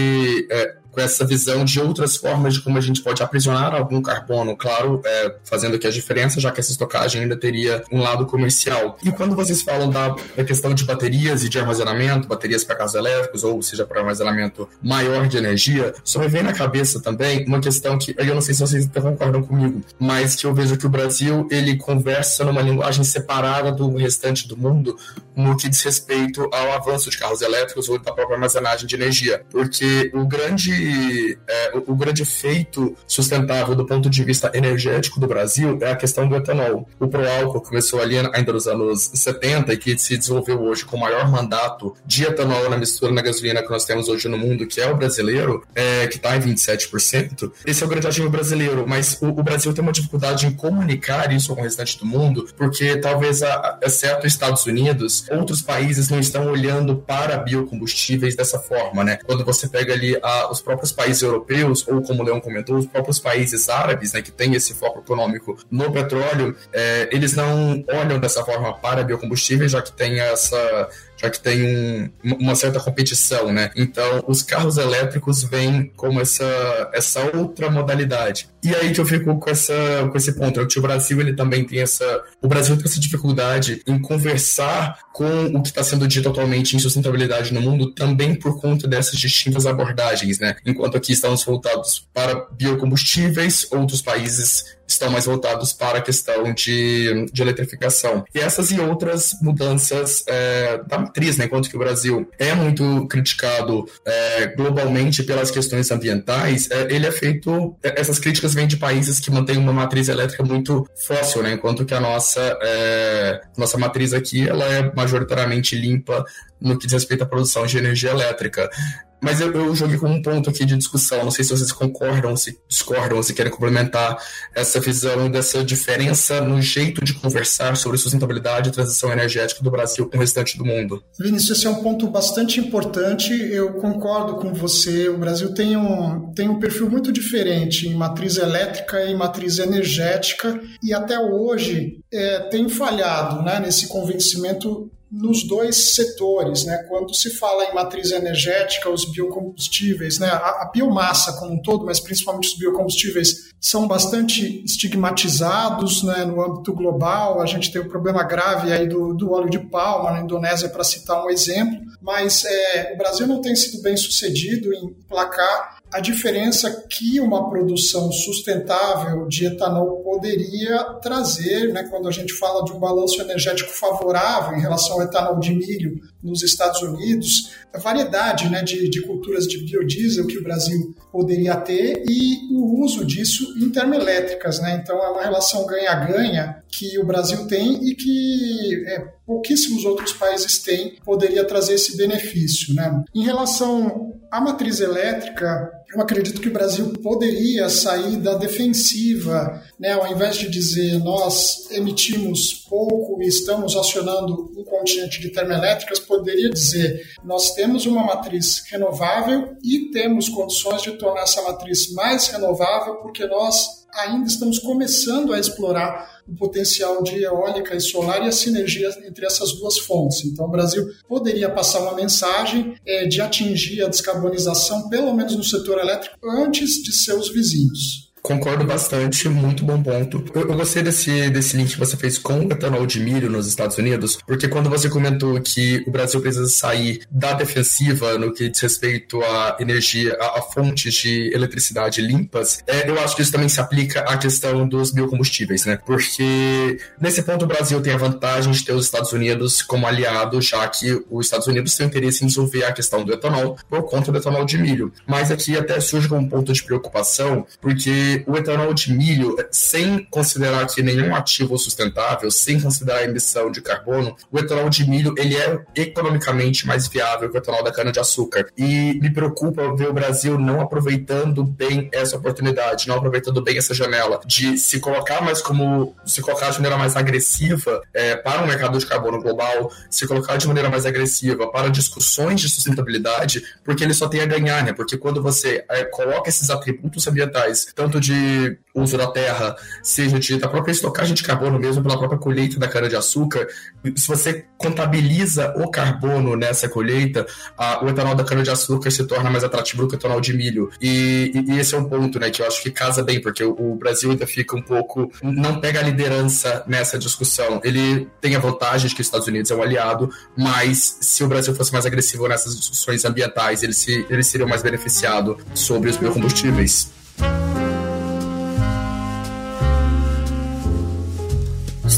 é, com essa visão de outras formas de como a gente pode aprisionar algum carbono, claro, é, fazendo aqui a diferença, já que essa estocagem ainda teria um lado comercial. E quando vocês falam da, da questão de baterias e de armazenamento, baterias para carros elétricos, ou seja, para armazenamento maior de energia, só me vem na cabeça também uma questão que eu não sei se vocês concordam comigo, mas que eu vejo que o Brasil ele conversa numa linguagem separada do restante do mundo no que diz respeito ao avanço de carros elétricos ou da própria armazenagem de energia, porque o grande é, o, o, grande feito sustentável do ponto de vista energético do Brasil é a questão do etanol. O pró-álcool começou ali ainda nos anos 70 e que se desenvolveu hoje com o maior mandato de etanol na mistura na gasolina que nós temos hoje no mundo, que é o brasileiro, é, que está em 27%. Esse é o grande ativo brasileiro, mas o, o, Brasil tem uma dificuldade em comunicar isso com o restante do mundo, porque talvez, a, exceto os Estados Unidos, outros países não estão olhando para biocombustíveis dessa forma, né? Quando você pega ali a, os próprios países europeus, ou como o Leão comentou, os próprios países árabes, né, que têm esse foco econômico no petróleo, é, eles não olham dessa forma para biocombustíveis, já que tem essa já que tem um, uma certa competição, né? Então, os carros elétricos vêm como essa, essa outra modalidade. E aí que eu fico com, essa, com esse ponto, é que o Brasil ele também tem essa. O Brasil tem essa dificuldade em conversar com o que está sendo dito atualmente em sustentabilidade no mundo, também por conta dessas distintas abordagens, né? Enquanto aqui estamos voltados para biocombustíveis, outros países estão mais voltados para a questão de, de eletrificação. E essas e outras mudanças é, da matriz, né? Enquanto que o Brasil é muito criticado é, globalmente pelas questões ambientais, é, ele é feito. É, essas críticas vêm de países que mantêm uma matriz elétrica muito fóssil, né? Enquanto que a nossa, é, nossa matriz aqui ela é majoritariamente limpa no que diz respeito à produção de energia elétrica. Mas eu, eu joguei como um ponto aqui de discussão. Não sei se vocês concordam, se discordam, se querem complementar essa visão dessa diferença no jeito de conversar sobre sustentabilidade e transição energética do Brasil com o restante do mundo. Vinícius, esse é um ponto bastante importante. Eu concordo com você. O Brasil tem um, tem um perfil muito diferente em matriz elétrica e matriz energética, e até hoje é, tem falhado né, nesse convencimento nos dois setores, né? Quando se fala em matriz energética, os biocombustíveis, né? A, a, biomassa como um todo, mas principalmente os biocombustíveis, são bastante estigmatizados, né? No âmbito global, a gente tem o um problema grave aí do, do óleo de palma na Indonésia, para citar um exemplo. Mas é, o Brasil não tem sido bem sucedido em placar a diferença que uma produção sustentável de etanol poderia trazer, né, quando a gente fala de um balanço energético favorável em relação ao etanol de milho nos Estados Unidos, a variedade né, de, de culturas de biodiesel que o Brasil poderia ter e o uso disso em termoelétricas. Né? Então, é uma relação ganha-ganha que o Brasil tem e que é, pouquíssimos outros países têm, poderia trazer esse benefício. Né? Em relação à matriz elétrica, eu acredito que o Brasil poderia sair da defensiva, né? ao invés de dizer nós emitimos pouco e estamos acionando um continente de termoelétricas, poderia dizer nós temos uma matriz renovável e temos condições de tornar essa matriz mais renovável porque nós ainda estamos começando a explorar o potencial de eólica e solar e a sinergia entre essas duas fontes. Então, o Brasil poderia passar uma mensagem é, de atingir a descarbonização, pelo menos no setor elétrico, antes de seus vizinhos. Concordo bastante, muito bom ponto. Eu, eu, gostei desse, desse link que você fez com o etanol de milho nos Estados Unidos, porque quando você comentou que o Brasil precisa sair da defensiva no que diz respeito à energia, a, a fontes de eletricidade limpas, é, eu acho que isso também se aplica à questão dos biocombustíveis, né? Porque nesse ponto o Brasil tem a vantagem de ter os Estados Unidos como aliado, já que os Estados Unidos têm interesse em resolver a questão do etanol por conta do etanol de milho. Mas aqui até surge um ponto de preocupação, porque o etanol de milho, sem considerar aqui nenhum ativo sustentável, sem considerar a emissão de carbono, o etanol de milho ele é economicamente mais viável que o etanol da cana-de-açúcar. E me preocupa ver o Brasil não aproveitando bem essa oportunidade, não aproveitando bem essa janela de se colocar mais como se colocar de maneira mais agressiva é, para o mercado de carbono global, se colocar de maneira mais agressiva para discussões de sustentabilidade, porque ele só tem a ganhar, né? Porque quando você é, coloca esses atributos ambientais, tanto de uso da terra, seja de, da própria estocagem de carbono mesmo pela própria colheita da cana-de-açúcar, se você contabiliza o carbono nessa colheita, a, o etanol da cana-de-açúcar se torna mais atrativo do que o etanol de milho. E, e, esse é um ponto né, que eu acho que casa bem, porque o, o, Brasil ainda fica um pouco. não pega a liderança nessa discussão. Ele tem a vantagem de que os Estados Unidos é um aliado, mas se o Brasil fosse mais agressivo nessas discussões ambientais, ele, se, ele seria mais beneficiado sobre os biocombustíveis.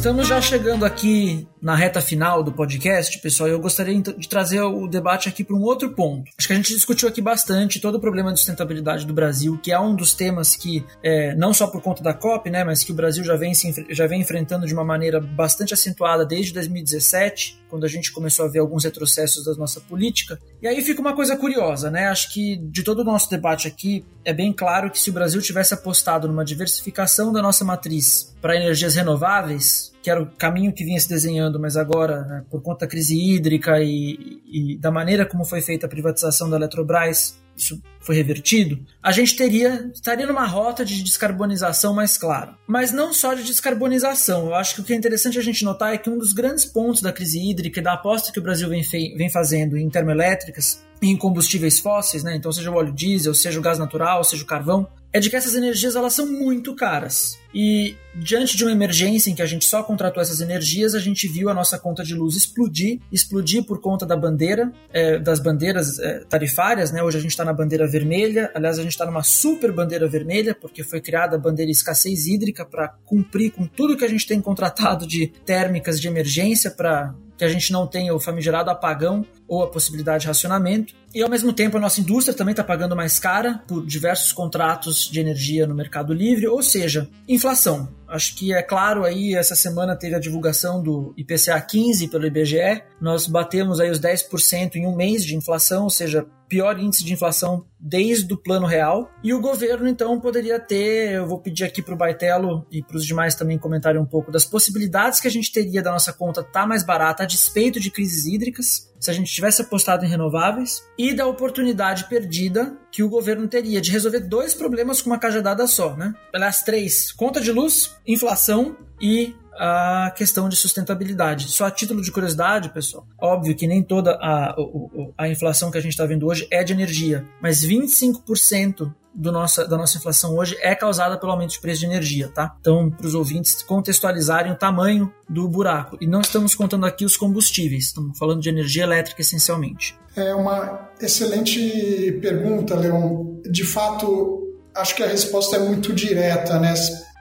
Estamos já chegando aqui na reta final do podcast, pessoal, eu gostaria de trazer o debate aqui para um outro ponto. Acho que a gente discutiu aqui bastante todo o problema de sustentabilidade do Brasil, que é um dos temas que, é, não só por conta da COP, né, mas que o Brasil já vem, se, já vem enfrentando de uma maneira bastante acentuada desde 2017, quando a gente começou a ver alguns retrocessos da nossa política. E aí fica uma coisa curiosa, né? Acho que de todo o nosso debate aqui, é bem claro que se o Brasil tivesse apostado numa diversificação da nossa matriz para energias renováveis, que era o caminho que vinha se desenhando, mas agora, né, por conta da crise hídrica e, e, da maneira como foi feita a privatização da Eletrobras, isso foi revertido, a gente teria estaria numa rota de descarbonização mais clara. Mas não só de descarbonização. Eu acho que o que é interessante a gente notar é que um dos grandes pontos da crise hídrica e da aposta que o Brasil vem, vem fazendo em termoelétricas em combustíveis fósseis, né? então seja o óleo diesel, seja o gás natural, seja o carvão, é de que essas energias elas são muito caras. E diante de uma emergência em que a gente só contratou essas energias, a gente viu a nossa conta de luz explodir, explodir por conta da bandeira, é, das bandeiras é, tarifárias, né? Hoje a gente está na bandeira vermelha, aliás, a gente está numa super bandeira vermelha, porque foi criada a bandeira escassez hídrica para cumprir com tudo que a gente tem contratado de térmicas de emergência para que a gente não tenha o famigerado apagão ou a possibilidade de racionamento. E ao mesmo tempo a nossa indústria também está pagando mais cara por diversos contratos de energia no mercado livre, ou seja, inflação. Acho que é claro aí, essa semana teve a divulgação do IPCA 15 pelo IBGE. Nós batemos aí os 10% em um mês de inflação, ou seja, pior índice de inflação desde o plano real. E o governo, então, poderia ter, eu vou pedir aqui para o Baitelo e para os demais também comentarem um pouco das possibilidades que a gente teria da nossa conta estar tá mais barata a despeito de crises hídricas se a gente tivesse apostado em renováveis e da oportunidade perdida que o governo teria de resolver dois problemas com uma cajadada só, né? Aliás, três: conta de luz, inflação e a questão de sustentabilidade. Só a título de curiosidade, pessoal, óbvio que nem toda a, a, a inflação que a gente está vendo hoje é de energia, mas 25% do nossa, da nossa inflação hoje é causada pelo aumento de preço de energia, tá? Então, para os ouvintes contextualizarem o tamanho do buraco. E não estamos contando aqui os combustíveis, estamos falando de energia elétrica essencialmente. É uma excelente pergunta, Leon. de fato, acho que a resposta é muito direta, né?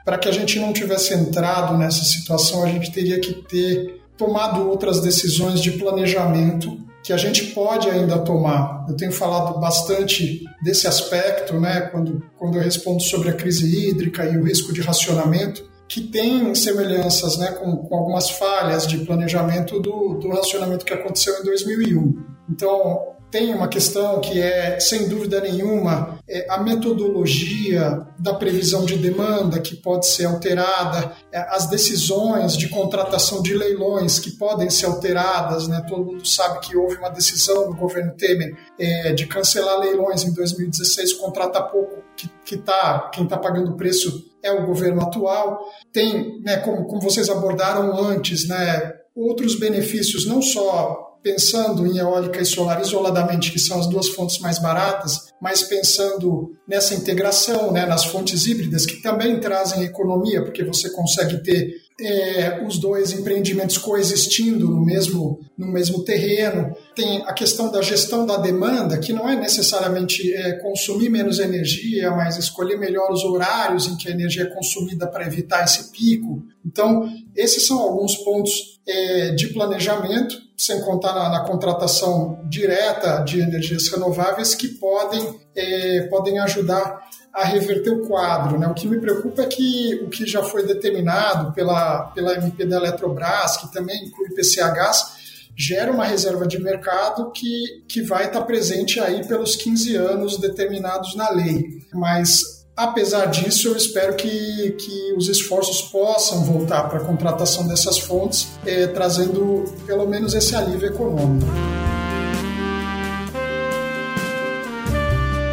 Para que a gente não tivesse entrado nessa situação, a gente teria que ter tomado outras decisões de planejamento que a gente pode ainda tomar. Eu tenho falado bastante desse aspecto, né, quando, quando eu respondo sobre a crise hídrica e o risco de racionamento, que tem semelhanças né, com, com algumas falhas de planejamento do, do racionamento que aconteceu em 2001. Então, tem uma questão que é, sem dúvida nenhuma, é a metodologia da previsão de demanda que pode ser alterada, é, as decisões de contratação de leilões que podem ser alteradas. Né? Todo mundo sabe que houve uma decisão no governo Temer é, de cancelar leilões em 2016, contrata pouco, que, que tá, quem está pagando o preço é o governo atual. Tem, né, como, como vocês abordaram antes, né, outros benefícios, não só pensando em eólica e solar isoladamente, que são as duas fontes mais baratas, mas pensando nessa integração, né, nas fontes híbridas, que também trazem economia, porque você consegue ter é, os dois empreendimentos coexistindo no mesmo, no mesmo terreno. Tem a questão da gestão da demanda, que não é necessariamente é, consumir menos energia, mas escolher melhor os horários em que a energia é consumida para evitar esse pico. Então, esses são alguns pontos é, de planejamento sem contar na, na, contratação direta de energias renováveis que podem, é, podem ajudar a reverter o quadro. Né? O que me preocupa é que o que já foi determinado pela, pela MP da Eletrobras, que também inclui PCHs, gera uma reserva de mercado que, que vai estar presente aí pelos 15 anos determinados na lei. Mas Apesar disso, eu espero que, que os esforços possam voltar para a contratação dessas fontes, eh, trazendo pelo menos esse alívio econômico.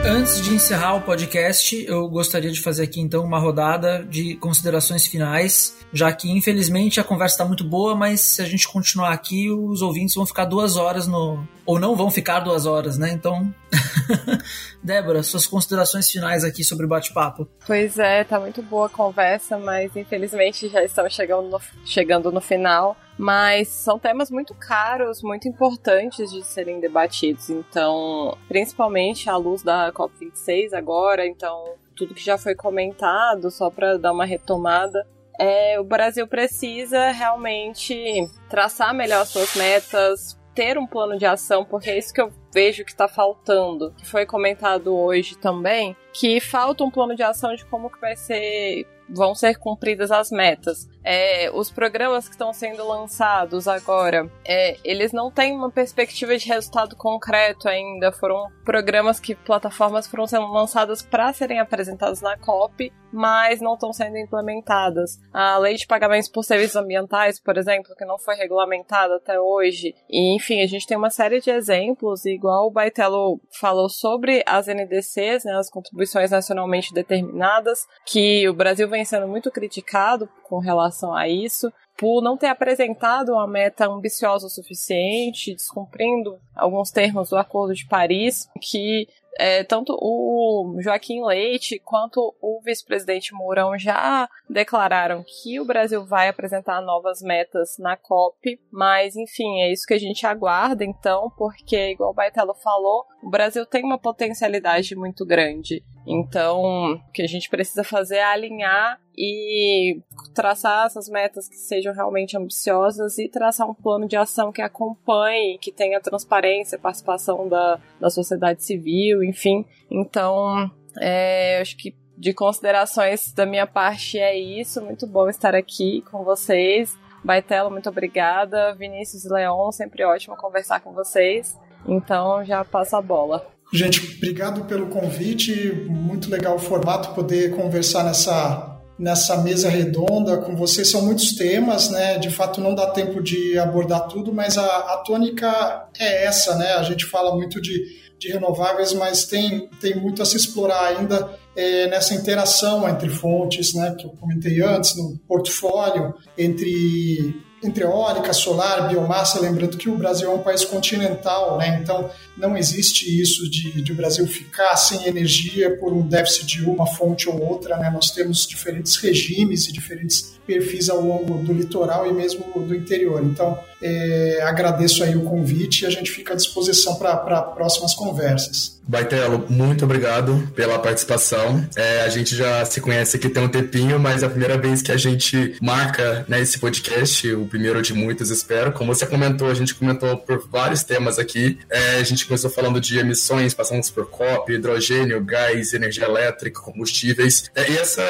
Antes de encerrar o podcast, eu gostaria de fazer aqui então uma rodada de considerações finais, já que infelizmente a conversa está muito boa, mas se a gente continuar aqui, os ouvintes vão ficar duas horas no. ou não vão ficar duas horas, né? Então. Débora, suas considerações finais aqui sobre o bate-papo. Pois é, tá muito boa a conversa, mas infelizmente já estamos chegando no, chegando no final mas são temas muito caros, muito importantes de serem debatidos. Então, principalmente à luz da COP26 agora, então tudo que já foi comentado, só para dar uma retomada, é, o Brasil precisa realmente traçar melhor suas metas, ter um plano de ação, porque é isso que eu vejo que está faltando. Que foi comentado hoje também, que falta um plano de ação de como que vai ser vão ser cumpridas as metas. É, os programas que estão sendo lançados agora, é, eles não têm uma perspectiva de resultado concreto ainda. Foram programas que plataformas foram sendo lançadas para serem apresentadas na COP, mas não estão sendo implementadas. A lei de pagamentos por serviços ambientais, por exemplo, que não foi regulamentada até hoje. E, enfim, a gente tem uma série de exemplos, igual o Baitelo falou sobre as NDCs, né, as contribuições nacionalmente determinadas, que o Brasil vem sendo muito criticado com relação a isso, por não ter apresentado uma meta ambiciosa o suficiente, descumprindo alguns termos do Acordo de Paris, que é, tanto o Joaquim Leite quanto o vice-presidente Mourão já declararam que o Brasil vai apresentar novas metas na COP, mas enfim, é isso que a gente aguarda então, porque, igual o Baitelo falou, o Brasil tem uma potencialidade muito grande. Então, o que a gente precisa fazer é alinhar e traçar essas metas que sejam realmente ambiciosas e traçar um plano de ação que acompanhe, que tenha transparência, participação da, da sociedade civil, enfim. Então, é, acho que de considerações da minha parte é isso. Muito bom estar aqui com vocês. Baitelo, muito obrigada. Vinícius e Leon, sempre ótimo conversar com vocês. Então já passa a bola. Gente, obrigado pelo convite. Muito legal o formato, poder conversar nessa, nessa mesa redonda com vocês. São muitos temas, né? De fato, não dá tempo de abordar tudo, mas a, a tônica é essa, né? A gente fala muito de, de renováveis, mas tem, tem muito a se explorar ainda é, nessa interação entre fontes, né? Que eu comentei antes, no portfólio, entre entre eólica, solar, biomassa, lembrando que o Brasil é um país continental, né? então não existe isso de, de o Brasil ficar sem energia por um déficit de uma fonte ou outra. Né? Nós temos diferentes regimes e diferentes perfis ao longo do litoral e mesmo do interior. Então, É, agradeço aí o convite e a gente fica à disposição para próximas conversas. Baitelo, muito obrigado pela participação. É, a gente já se conhece aqui tem um tempinho, mas é a primeira vez que a gente marca né, esse podcast, o primeiro de muitos, espero. Como você comentou, a gente comentou por vários temas aqui. É, a gente começou falando de emissões, passamos por COP, hidrogênio, gás, energia elétrica, combustíveis. É, e essa,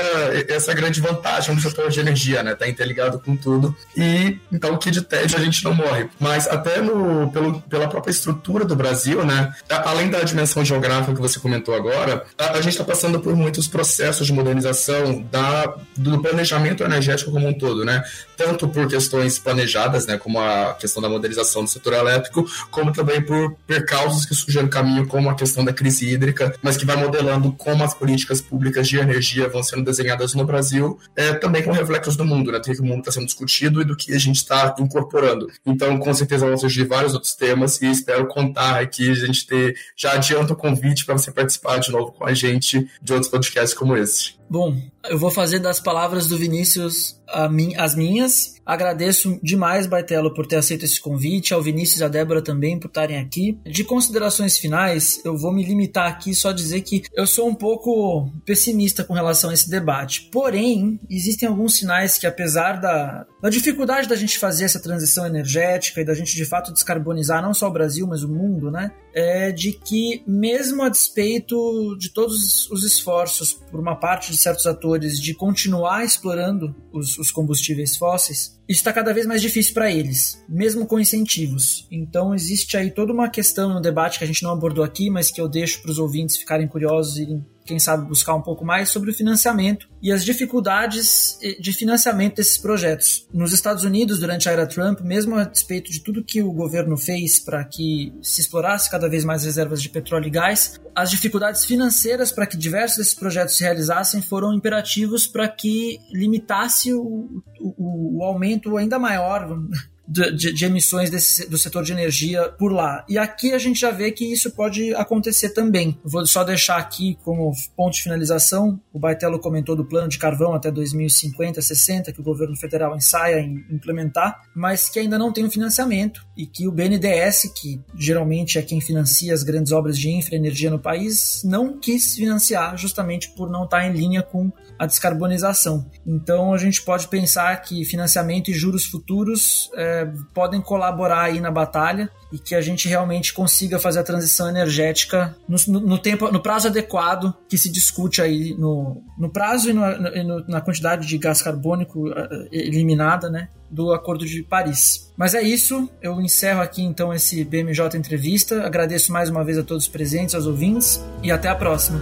essa grande vantagem do setor de energia, né? Tá interligado com tudo. E então que de tédio a gente não morre. Mas até no, pelo, pela própria estrutura do Brasil, né? Além da dimensão geográfica que você comentou agora, a, a gente está passando por muitos processos de modernização da, do planejamento energético como um todo, né? Tanto por questões planejadas, né, como a questão da modernização do setor elétrico, como também por percalços que surgem no caminho, como a questão da crise hídrica, mas que vai modelando como as políticas públicas de energia vão sendo desenhadas no Brasil, é, também com reflexos do mundo, né? Do que o mundo está sendo discutido e do que a gente está incorporando. Então, com certeza vão surgir vários outros temas e espero contar aqui, a gente ter, já adianta convite para você participar de novo com a gente de outros podcasts como esse. Bom, eu vou fazer das palavras do Vinícius as minhas. Agradeço demais, Baitelo, por ter aceito esse convite, ao Vinícius e à Débora também por estarem aqui. De considerações finais, eu vou me limitar aqui só a dizer que eu sou um pouco pessimista com relação a esse debate. Porém, existem alguns sinais que, apesar da, da dificuldade da gente fazer essa transição energética e da gente de fato descarbonizar não só o Brasil, mas o mundo, né? É de que, mesmo a despeito de todos os esforços por uma parte de certos atores de continuar explorando os, os combustíveis fósseis, está cada vez mais difícil para eles, mesmo com incentivos. Então existe aí toda uma questão no debate que a gente não abordou aqui, mas que eu deixo para os ouvintes ficarem curiosos e quem sabe buscar um pouco mais sobre o financiamento e as dificuldades eh, de financiamento desses projetos. Nos Estados Unidos, durante a era Trump, mesmo a despeito de tudo que o governo fez para que se explorasse cada vez mais reservas de petróleo e gás, as dificuldades financeiras para que diversos desses projetos se realizassem foram imperativos para que limitasse o, o, o aumento ainda maior de, de, de emissões desse, do setor de energia por lá. E aqui a gente já vê que isso pode acontecer também. Vou só deixar aqui como ponto de finalização, o Baitelo comentou do plano de carvão até 2050, 60, que o governo federal ensaia em implementar, mas que ainda não tem o financiamento e que o BNDES, que geralmente é quem financia as grandes obras de infra e energia no país, não quis financiar justamente por não estar em linha com a descarbonização. Então a gente pode pensar que financiamento e juros futuros é, podem colaborar aí na batalha e que a gente realmente consiga fazer a transição energética no, no, no tempo, no prazo adequado que se discute aí no, no prazo e, no, na quantidade de gás carbônico eh, eliminada, né, do Acordo de Paris. Mas é isso, eu encerro aqui então esse BMJ entrevista. Agradeço mais uma vez a todos os presentes, aos ouvintes e até a próxima